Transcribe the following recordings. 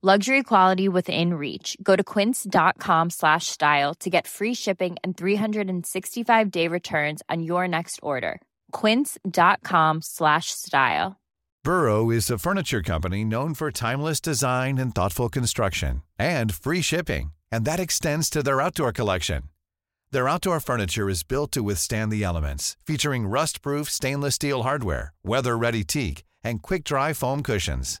Luxury quality within reach. Go to quince.com slash style to get free shipping and 365-day returns on your next order. quince.com slash style. Burrow is a furniture company known for timeless design and thoughtful construction and free shipping, and that extends to their outdoor collection. Their outdoor furniture is built to withstand the elements, featuring rust-proof stainless steel hardware, weather-ready teak, and quick-dry foam cushions.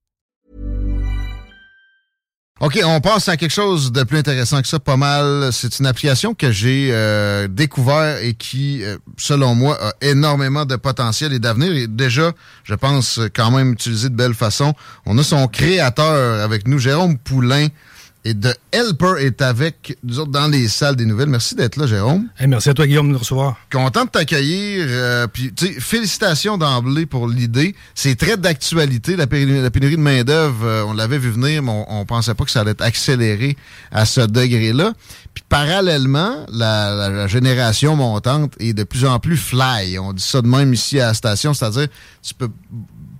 OK, on passe à quelque chose de plus intéressant que ça, pas mal. C'est une application que j'ai euh, découvert et qui, euh, selon moi, a énormément de potentiel et d'avenir. Et déjà, je pense quand même utiliser de belle façon. On a son créateur avec nous, Jérôme Poulain. Et de Helper est avec nous autres dans les salles des nouvelles. Merci d'être là, Jérôme. Hey, merci à toi, Guillaume, de nous recevoir. Content de t'accueillir. euh, puis, tu sais, félicitations d'emblée pour l'idée. C'est très d'actualité, la, pénurie- la pénurie de main-d'œuvre. euh, on l'avait vu venir, mais on, on pensait pas que ça allait être accéléré à ce degré-là. Puis, parallèlement, la, la- la génération montante est de plus en plus fly. On dit ça de même ici à la station, c'est-à-dire, tu peux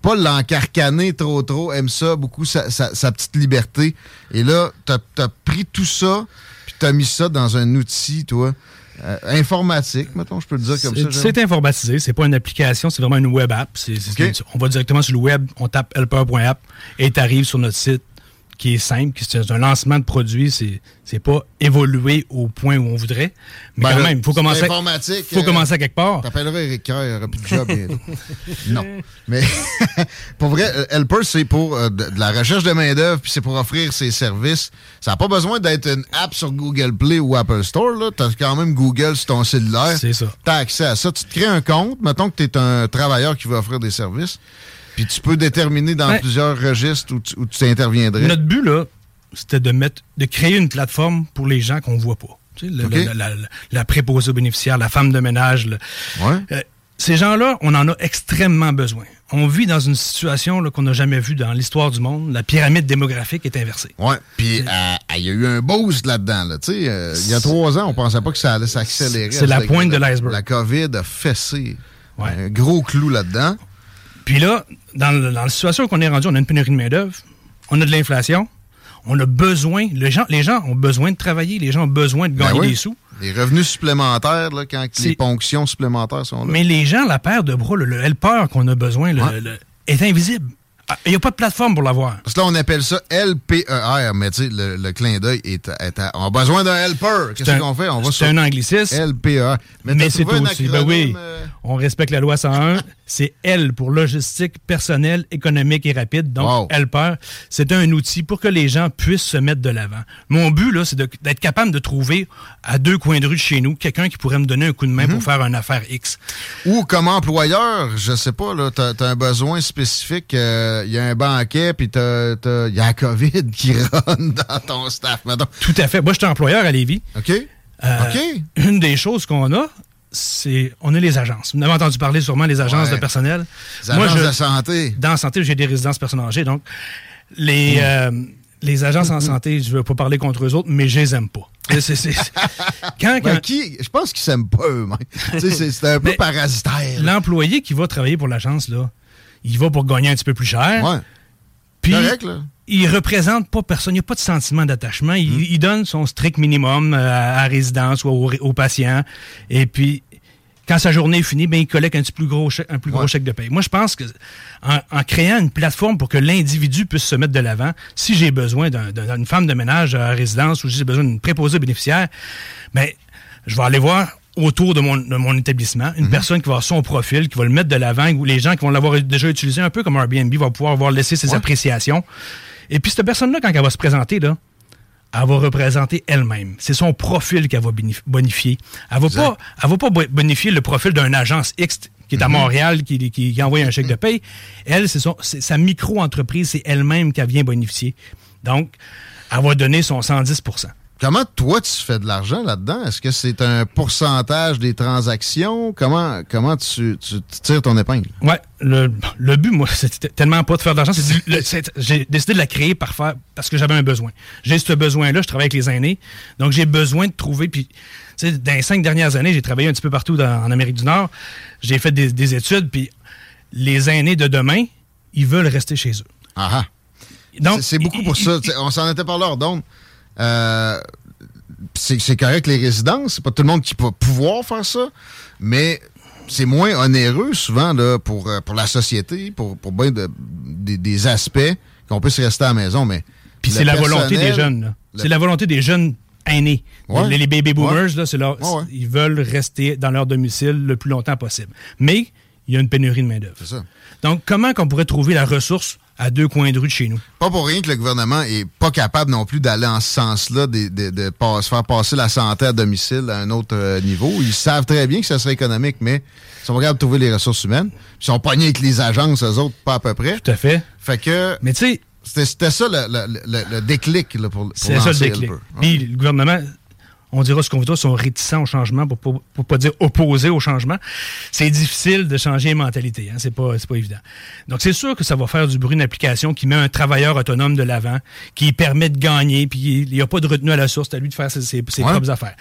pas l'encarcaner trop trop, aime ça beaucoup, sa, sa- sa petite liberté. Et là, t'as as pris tout ça, puis t'as mis ça dans un outil, toi, euh, informatique, mettons, je peux le dire comme ça. C'est- informatisé, c'est pas une application, c'est vraiment une web app. On va directement sur le web, on tape helper.app et tu arrives sur notre site qui est simple, qui c'est un lancement de produit, c'est c'est pas évolué au point où on voudrait. Mais Ben quand là, même, il faut commencer, informatique, faut euh, commencer à quelque part. T'appelleras Eric Kerr, il aura plus de job bientôt. non. Mais pour vrai, euh, Helper, c'est pour euh, de, de la recherche de main-d'œuvre, puis c'est pour offrir ses services. Ça n'a pas besoin d'être une app sur Google Play ou Apple Store. là. T'as quand même Google sur ton cellulaire. C'est ça. T'as accès à ça. Tu te crées un compte. Mettons que tu es un travailleur qui veut offrir des services. Puis tu peux déterminer dans plusieurs registres où tu, où tu interviendrais. Notre but, là, c'était de mettre, de créer une plateforme pour les gens qu'on voit pas. Tu sais, le- OK. le- la, la- la préposée aux bénéficiaires, la femme de ménage. le- Ouais. Euh, ces gens-là, on en a extrêmement besoin. On vit dans une situation qu'on n'a jamais vue dans l'histoire du monde. La pyramide démographique est inversée. Ouais, puis euh, il y a eu un boost là-dedans. Là. Euh, Il y a trois ans, on pensait pas que ça allait s'accélérer. C'est la pointe de l'iceberg. La COVID a fessé un gros clou là-dedans. Puis là, dans, le- dans la situation qu'on est rendu, on a une pénurie de main-d'œuvre, on a de l'inflation, on a besoin, les gens, les gens ont besoin de travailler, les gens ont besoin de Ben gagner oui. des sous. Les revenus supplémentaires, là, quand les C'est- ponctions supplémentaires sont là. Mais les gens, la paire de bras, le, le helper qu'on a besoin, le- le- est invisible. Ah, Il n'y a pas de plateforme pour l'avoir. Parce que là, on appelle ça LPER, mais tu sais, le, le clin d'œil est, à- est à- On a besoin d'un helper. Qu'est-ce C'est qu'on fait? On va C'est sur un anglicisme. LPER. Mais, c'est aussi, ben oui, euh, on respecte la loi 101. c'est L pour logistique, personnel, économique et rapide. Donc, Wow. Helper, c'est un outil pour que les gens puissent se mettre de l'avant. Mon but, là, c'est d'être capable de trouver à deux coins de rue de chez nous quelqu'un qui pourrait me donner un coup de main Mhm. pour faire une affaire X. Ou comme employeur, je sais pas, là, t'as as un besoin spécifique, euh, il y a un banquet, puis il y a la COVID qui rentre dans ton staff. Tout à fait. Moi, je suis employeur à Lévis. OK. Euh, OK. Une des choses qu'on a, c'est on a les agences. Vous avez entendu parler sûrement des agences Ouais. de personnel. Les agences de santé. Dans la santé, j'ai des résidences personnes âgées. Donc, les, Hmm. euh, les agences en santé, je ne veux pas parler contre eux autres, mais je les aime pas. C'est- c'est- c'est- Quand, Ben, quand- qui, je pense qu'ils s'aiment pas eux-mêmes. C'est un peu parasitaire. l'employé qui va travailler pour l'agence, là, il va pour gagner un petit peu plus cher. Ouais. Puis, Correct, là. Il représente pas personne. Il n'y a pas de sentiment d'attachement. Il, Hmm. il donne son strict minimum euh, à, à résidence ou au, au patient. Et puis, quand sa journée est finie, ben, il collecte un petit plus gros chèque, un plus gros Ouais. chèque de paye. Moi, je pense que en, en créant une plateforme pour que l'individu puisse se mettre de l'avant, si j'ai besoin d'un- d'un- d'une femme de ménage à résidence ou si j'ai besoin d'une préposée bénéficiaire, ben, je vais aller voir autour de mon, de mon établissement, une personne qui va avoir son profil, qui va le mettre de l'avant, ou les gens qui vont l'avoir déjà utilisé un peu comme Airbnb vont pouvoir avoir laissé ses Ouais. appréciations. Et puis cette personne-là, quand elle va se présenter, là, elle va représenter elle-même. C'est son profil qu'elle va bonifier. Elle va Exact. pas, elle va pas bo- bonifier le profil d'une agence X qui est à Montréal, qui, qui, qui envoie un chèque de paye. Elle, c'est son- c'est sa micro-entreprise, c'est elle-même qu'elle vient bonifier. Donc, elle va donner son 110 Comment toi tu fais de l'argent là-dedans? Est-ce que c'est un pourcentage des transactions? Comment, comment tu, tu- tu tires ton épingle? Ouais, le, le but, moi, c'était tellement pas de faire de l'argent. c'est J'ai décidé de la créer par faire, parce que j'avais un besoin. J'ai ce besoin-là, je travaille avec les aînés. Donc, j'ai besoin de trouver. Puis, tu sais, dans les cinq dernières années, j'ai travaillé un petit peu partout dans- en Amérique du Nord. J'ai fait des, des études, puis les aînés de demain, ils veulent rester chez eux. Ah ah. Donc, C'est- beaucoup pour ça. T'sais, on s'en était parlé hors d'onde. Euh, c'est correct les résidences, c'est pas tout le monde qui peut pouvoir faire ça, mais c'est moins onéreux souvent là, pour, euh, pour la société, pour, pour bien de- des, des aspects qu'on puisse rester à la maison. Mais Puis c'est la volonté des jeunes. C'est la volonté des jeunes aînés. Ouais. Les, les baby boomers, là, c'est leur- Ouais, ouais. ils veulent rester dans leur domicile le plus longtemps possible. Mais il y a une pénurie de main-d'œuvre. Donc, comment qu'on pourrait trouver la ressource à deux coins de rue de chez nous? Pas pour rien que le gouvernement est pas capable non plus d'aller en ce sens-là, de, de- de pas- faire passer la santé à domicile à un autre euh, niveau. Ils savent très bien que ça serait économique, mais ils sont capables de trouver les ressources humaines. Ils sont pognés avec les agences, eux autres, pas à peu près. Tout à fait. Fait que Mais tu sais, c'était ça le, le- le- le déclic là, pour, pour c'est ça le déclic. Puis le gouvernement, on dira ce qu'on voudra, sont réticents au changement, pour pas, pour pas dire opposés au changement. C'est difficile de changer les mentalités, hein, c'est pas, c'est pas évident. Donc c'est sûr que ça va faire du bruit une application qui met un travailleur autonome de l'avant, qui permet de gagner, puis il n'y a pas de retenue à la source, c'est à lui de faire ses, ses- ses Ouais. propres affaires.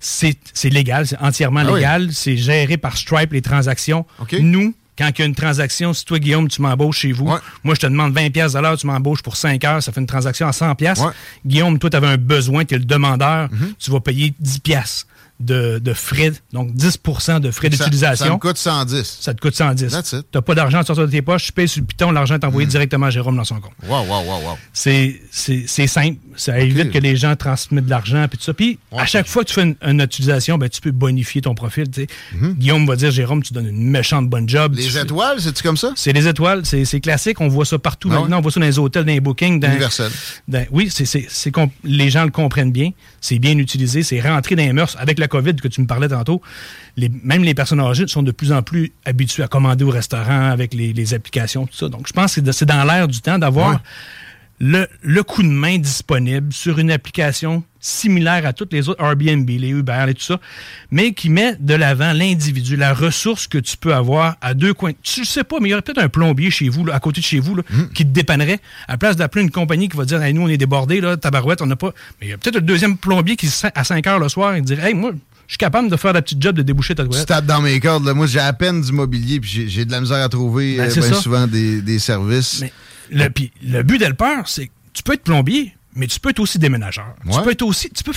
C'est c'est légal, c'est entièrement Ah oui. légal, c'est géré par Stripe les transactions. Nous, quand il y a une transaction, si toi, Guillaume, tu m'embauches chez vous, Ouais. moi, je te demande 20 pièces l'heure, tu m'embauches pour 5 heures, ça fait une transaction à 100 pièces. Ouais. Guillaume, toi, tu avais un besoin, tu es le demandeur, Mhm. tu vas payer 10 pièces de, de frais, donc 10 de frais Ça- Ça d'utilisation. me coûte 110. Ça te coûte 110. That's it. Tu pas d'argent à sortir de tes poches, tu payes sur le piton, l'argent est envoyé directement à Jérôme dans son compte. Wow, wow, wow, wow. C'est simple. Ça évite que les gens transmettent de l'argent puis tout ça. Puis à chaque fois que tu fais une, une utilisation, ben, tu peux bonifier ton profil. Mhm. Guillaume va dire Jérôme, tu donnes une méchante bonne job. Les étoiles, c'est-tu comme ça? C'est les étoiles, c'est classique. On voit ça partout Ah ouais? maintenant. On voit ça dans les hôtels, dans les bookings. Dans, Universel. dans- oui, c'est les gens le comprennent bien. C'est bien utilisé. C'est rentré dans les mœurs. Avec COVID que tu me parlais tantôt, même les personnes âgées sont de plus en plus habituées à commander au restaurant avec les, applications, tout ça. Donc, je pense que c'est dans l'air du temps d'avoir. Le, le coup de main disponible sur une application similaire à toutes les autres Airbnb, les Uber et tout ça, mais qui met de l'avant l'individu, la ressource que tu peux avoir à deux coins. Tu le sais pas, mais il y aurait peut-être un plombier chez vous, là, à côté de chez vous, là, qui te dépannerait. À la place d'appeler une compagnie qui va dire, hey, nous, on est débordés, là, tabarouette, on n'a pas. Mais il y a peut-être un deuxième plombier qui, à 5 heures le soir, il dirait, hey, moi, je suis capable de faire la petite job de déboucher ta Tu toilette. tapes dans mes cordes. Là. Moi, j'ai à peine du mobilier, puis j'ai- de la misère à trouver Ben, euh, ben souvent des, des services. Mais le, but d'Helper, c'est que tu peux être plombier, mais tu peux être aussi déménageur. Tu peux être aussi. Tu, peux,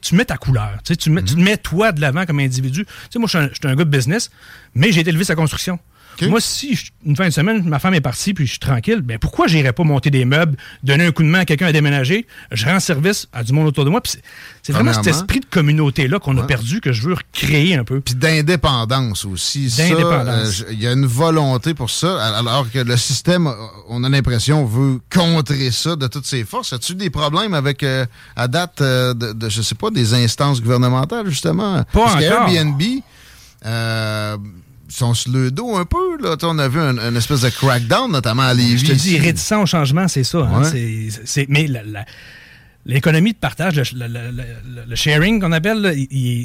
tu mets ta couleur. Tu, tu, mets, tu te mets toi de l'avant comme individu. Tu sais, moi, je suis un, un gars de business, mais j'ai été élevé sa construction. Moi, si je- une fin de semaine, ma femme est partie puis je suis tranquille, ben pourquoi j'irais pas monter des meubles, donner un coup de main à quelqu'un à déménager, je rends service à du monde autour de moi. puis c'est- vraiment cet esprit de communauté-là qu'on a perdu que je veux recréer un peu. Puis d'indépendance aussi. D'indépendance. euh, Il y a une volonté pour ça, alors que le système, on a l'impression, veut contrer ça de toutes ses forces. As-tu des problèmes avec, euh, à date, euh, de, de, je sais pas, des instances gouvernementales, justement? Parce que encore. Airbnb, euh, sont sur le dos un peu. Là. on a vu un, espèce de crackdown, notamment à Lévis. Je te dis, réticent au changement, c'est ça. Hein. mais la, L'économie de partage, le, sharing qu'on appelle,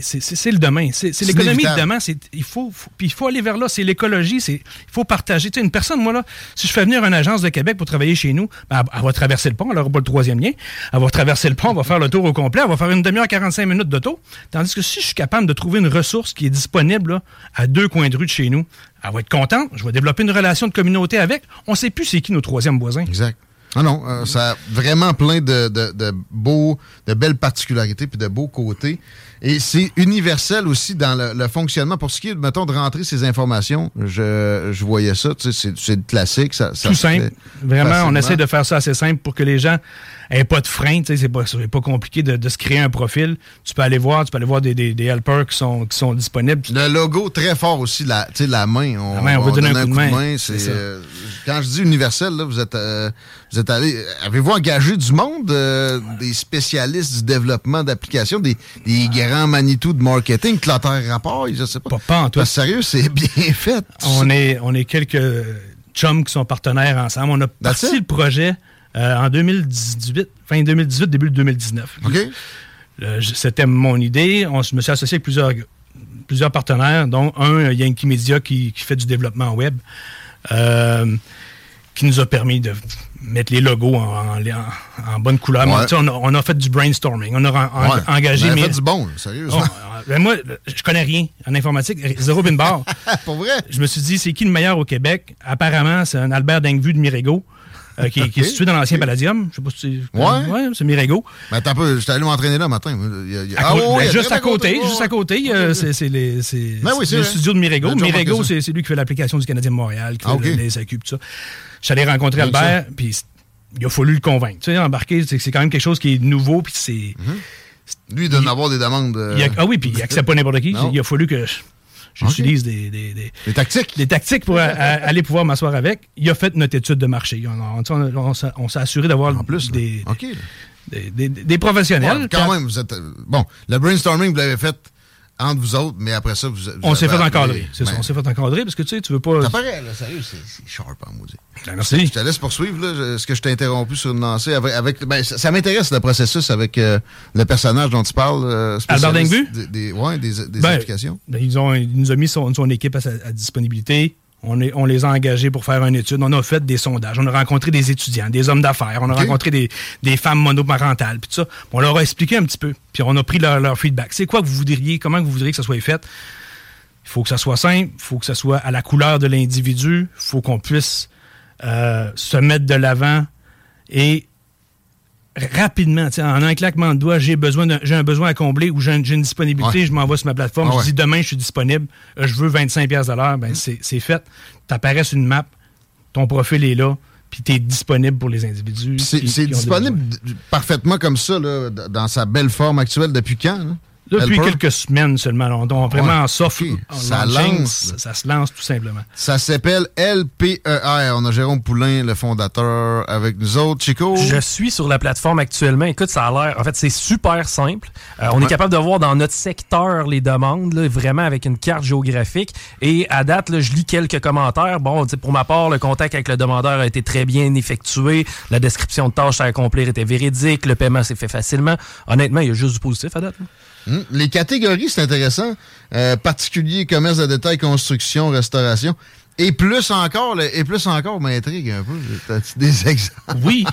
c'est le demain. C'est l'économie de demain. Il faut, puis il faut aller vers là. C'est l'écologie. Il faut partager. Tu sais, une personne, moi, là, si je fais venir une agence de Québec pour travailler chez nous, ben, elle, va traverser le pont. Elle n'aura pas le troisième lien. Elle va traverser le pont, elle va faire le tour au complet. Elle va faire une demi-heure, 45 minutes d'auto. Tandis que si je suis capable de trouver une ressource qui est disponible à deux coins de rue de chez nous, elle va être contente. Je vais développer une relation de communauté avec. On ne sait plus c'est qui nos troisièmes voisins. Exact. Ah non, euh, ça a vraiment plein de, de, beaux, de belles particularités puis de beaux côtés. Et c'est universel aussi dans le, fonctionnement. Pour ce qui est, mettons, de rentrer ces informations, je, je voyais ça, tu sais, c'est classique. Ça, Tout simple. Vraiment, on essaie de faire ça assez simple pour que les gens aient pas de frein. Tu sais, c'est pas, pas compliqué de, se créer un profil. Tu peux aller voir, tu peux aller voir des, des, helpers qui sont, qui sont disponibles. Le logo, très fort aussi, la, tu sais, la main. On, la main, on, veut donner un, coup de main. Euh, quand je dis universel, là, vous êtes, euh, vous êtes allé. Avez-vous engagé du monde, euh, des spécialistes du développement d'applications, des, des grand Manitou de marketing, Clotter Rapport, je sais pas. Pas, en tout. Sérieux, c'est bien fait. On est, on est quelques chums qui sont partenaires ensemble. On a parti le projet euh, en 2018, fin 2018, début 2019. OK. C'était mon idée. On, je me suis associé avec plusieurs, plusieurs partenaires, dont un, Yankee Media, qui, qui fait du développement web. Euh, qui nous a permis de mettre les logos en, en, bonne couleur. On, a, fait du brainstorming. On a engagé. On a fait du bon, sérieux. Oh, ben moi, je connais rien en informatique. Zéro bin bar. Pour vrai? Je me suis dit, c'est qui le meilleur au Québec? Apparemment, c'est un Albert Dingvu de Mirego. Euh, qui, est situé dans l'ancien Palladium. Je sais pas si c'est. Ouais. ouais c'est Mirego. Mais attends un peu, j'étais allé m'entraîner là matin. ah, ouais, juste, à côté, juste à côté, c'est le studio de Mirego. Mirego, c'est lui qui fait l'application du Canadien de Montréal, qui fait les SAQ, tout ça. J'allais rencontrer Albert, puis il a fallu le convaincre. Tu sais, embarquer, c'est quand même quelque chose qui est nouveau, puis c'est. Mm-hmm. Lui, il avoir des demandes. Euh, ah oui, puis il accepte pas n'importe qui. Il a fallu que j'utilise des, des, des, tactiques. Des tactiques pour aller pouvoir m'asseoir avec. Il a fait notre étude de marché. On, s'est assuré d'avoir plus des, des, professionnels. quand, même, vous êtes. Euh, bon, le brainstorming, vous l'avez fait entre vous autres, mais après ça, vous, On s'est fait encadrer. C'est ça, on s'est fait encadrer parce que tu sais, tu veux pas. Ça paraît, là, sérieux, c'est sharp en maudit. Ben, merci. Je te laisse poursuivre, là. Est-ce que je t'ai interrompu sur une lancée avec. ben, ça, m'intéresse le processus avec euh, le personnage dont tu parles. Euh, Albert Dingbu? Des, des, ouais, des, des ben, applications. Ben, ils ont, il nous a mis son, son équipe à, sa, à disponibilité. On, est, on, les a engagés pour faire une étude. On a fait des sondages. On a rencontré des étudiants, des hommes d'affaires. On a rencontré des, des, femmes monoparentales. Puis tout ça. On leur a expliqué un petit peu. Puis on a pris leur, leur feedback. C'est quoi que vous voudriez, comment vous voudriez que ça soit fait? Il faut que ça soit simple. Il faut que ça soit à la couleur de l'individu. Il faut qu'on puisse euh, se mettre de l'avant et rapidement, en un claquement de doigts, j'ai besoin j'ai un besoin à combler ou j'ai une disponibilité, je m'envoie sur ma plateforme, ah je dis demain je suis disponible, euh, je veux 25 pièces de l'heure, ben c'est fait. Tu apparais sur une map, ton profil est là, puis tu es disponible pour les individus. C'est disponible parfaitement comme ça, là, dans sa belle forme actuelle depuis quand? Depuis quelques semaines seulement. On, vraiment en soft. ça lance. Ça, se lance tout simplement. Ça s'appelle LPER. On a Jérôme Poulain, le fondateur, avec nous autres. Chico? Je suis sur la plateforme actuellement. Écoute, ça a l'air. En fait, c'est super simple. Euh, on est capable de voir dans notre secteur les demandes, vraiment avec une carte géographique. Et à date, là, je lis quelques commentaires. Bon, pour ma part, le contact avec le demandeur a été très bien effectué. La description de tâche à accomplir était véridique. Le paiement s'est fait facilement. Honnêtement, il y a juste du positif à date. Hmm. Les catégories, c'est intéressant. Euh, particulier, commerce de détail, construction, restauration. Et plus encore, et plus encore, m'intrigue un peu. as des exemples? Oui.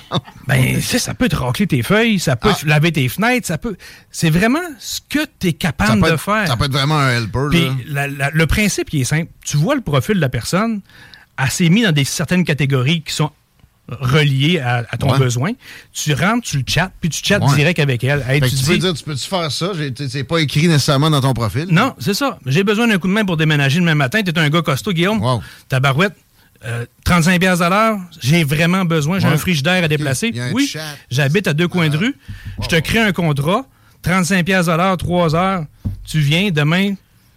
Ben, ça peut te racler tes feuilles, ça peut ah. laver tes fenêtres, ça peut. C'est vraiment ce que tu es capable de faire. Ça peut être vraiment un helper. Puis, le principe, il est simple. Tu vois le profil de la personne, elle s'est mise dans des certaines catégories qui sont relié à, ton besoin. Tu rentres, tu le chattes, puis tu chattes direct avec elle. tu, peux dire, tu peux-tu faire ça? C'est pas écrit nécessairement dans ton profil. Non, c'est ça. J'ai besoin d'un coup de main pour déménager le même matin. Tu es un gars costaud, Guillaume. Ta barouette, 35 euh, à l'heure, j'ai vraiment besoin, j'ai un frigidaire à déplacer. Oui, j'habite à deux coins de rue. Je te crée un contrat, 35 à l'heure, 3 heures. Tu viens, demain,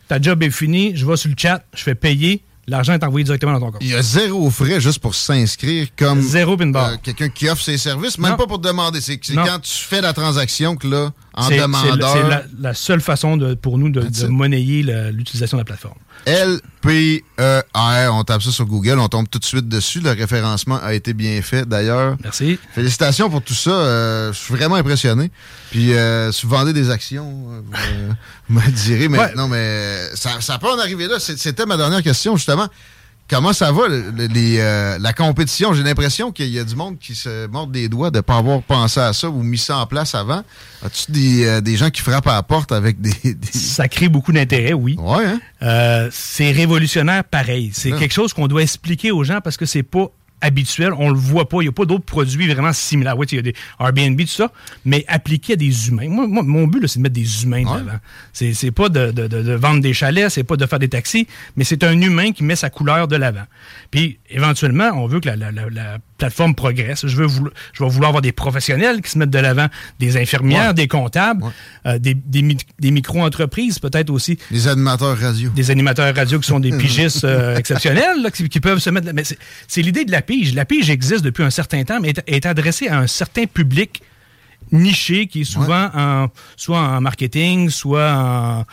ta job est fini, je vais sur le chat, je fais payer l'argent est envoyé directement dans ton compte. Il y a zéro frais juste pour s'inscrire comme zéro euh, quelqu'un qui offre ses services, même pas pour demander. C'est quand tu fais la transaction que là, en demandeur... C'est la, seule façon de, pour nous de, monnayer l'utilisation de la plateforme. L-P-E-R. On tape ça sur Google, on tombe tout de suite dessus. Le référencement a été bien fait d'ailleurs. Merci. Félicitations pour tout ça. Euh, je suis vraiment impressionné. Puis, euh, si vous vendez des actions, euh, vous me direz. Mais non, mais ça, ça peut en arriver là. C'était ma dernière question, justement. Comment ça va, les, euh, la compétition? J'ai l'impression qu'il y a du monde qui se mord des doigts de ne pas avoir pensé à ça ou mis ça en place avant. As-tu des, euh, des, gens qui frappent à la porte avec des... Ça crée beaucoup d'intérêt, oui. Ouais, hein? euh, c'est révolutionnaire pareil. C'est quelque chose qu'on doit expliquer aux gens parce que c'est pas habituel, on le voit pas. Il n'y a pas d'autres produits vraiment similaires. Oui, il y a des Airbnb, tout ça, mais appliqué à des humains. Moi, mon but, c'est de mettre des humains devant. C'est pas de, de, de, vendre des chalets, c'est pas de faire des taxis, mais c'est un humain qui met sa couleur de l'avant. Puis, éventuellement, on veut que la, la, la, plateforme progresse. Je veux vouloir, je vais vouloir avoir des professionnels qui se mettent de l'avant, des infirmières, des comptables, euh, des, des, des micro-entreprises peut-être aussi. Des animateurs radio. Des animateurs radio qui sont des pigistes euh, exceptionnels, là, qui, qui, peuvent se mettre... Mais c'est l'idée de la pige. La pige existe depuis un certain temps, mais est, est adressée à un certain public niché qui est souvent en, soit en marketing, soit en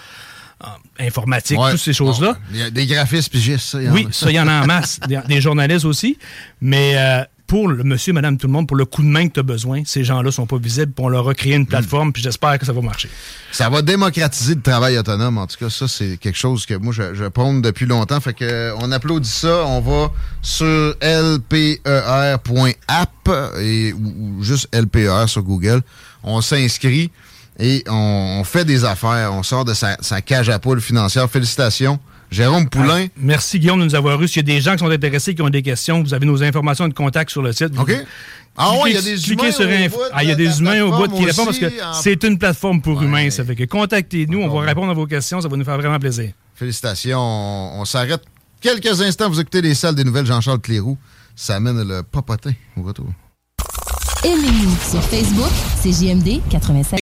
informatique, toutes ces choses-là. Y des graphistes pigistes, ça. oui, ça, il y en a en masse. des, des, journalistes aussi. Mais euh, pour le monsieur, madame, tout le monde, pour le coup de main que tu as besoin, ces gens-là sont pas visibles, puis on leur a créé une plateforme, puis j'espère que ça va marcher. Ça va démocratiser le travail autonome. En tout cas, ça, c'est quelque chose que moi, je, je prône depuis longtemps. Fait que on applaudit ça. On va sur lper.app et ou, juste LPER sur Google. On s'inscrit et on, fait des affaires. On sort de sa, sa cage à poule financière. Félicitations. Jérôme Poulain. Ah, merci Guillaume de nous avoir reçus. S'il y a des gens qui sont intéressés, qui ont des questions, vous avez nos informations de contact sur le site. OK. Ah oui, il y a des humains sur au bout Ah, il y a des humains au bout qui répondent parce que c'est une plateforme pour humains. Ça fait que contactez-nous, on va répondre à vos questions, ça va nous faire vraiment plaisir. Félicitations. On, on s'arrête quelques instants. Vous écoutez les salles des nouvelles Jean-Charles Clérou. Ça amène le popotin au retour. Aimez-nous sur Facebook, c'est JMD 87.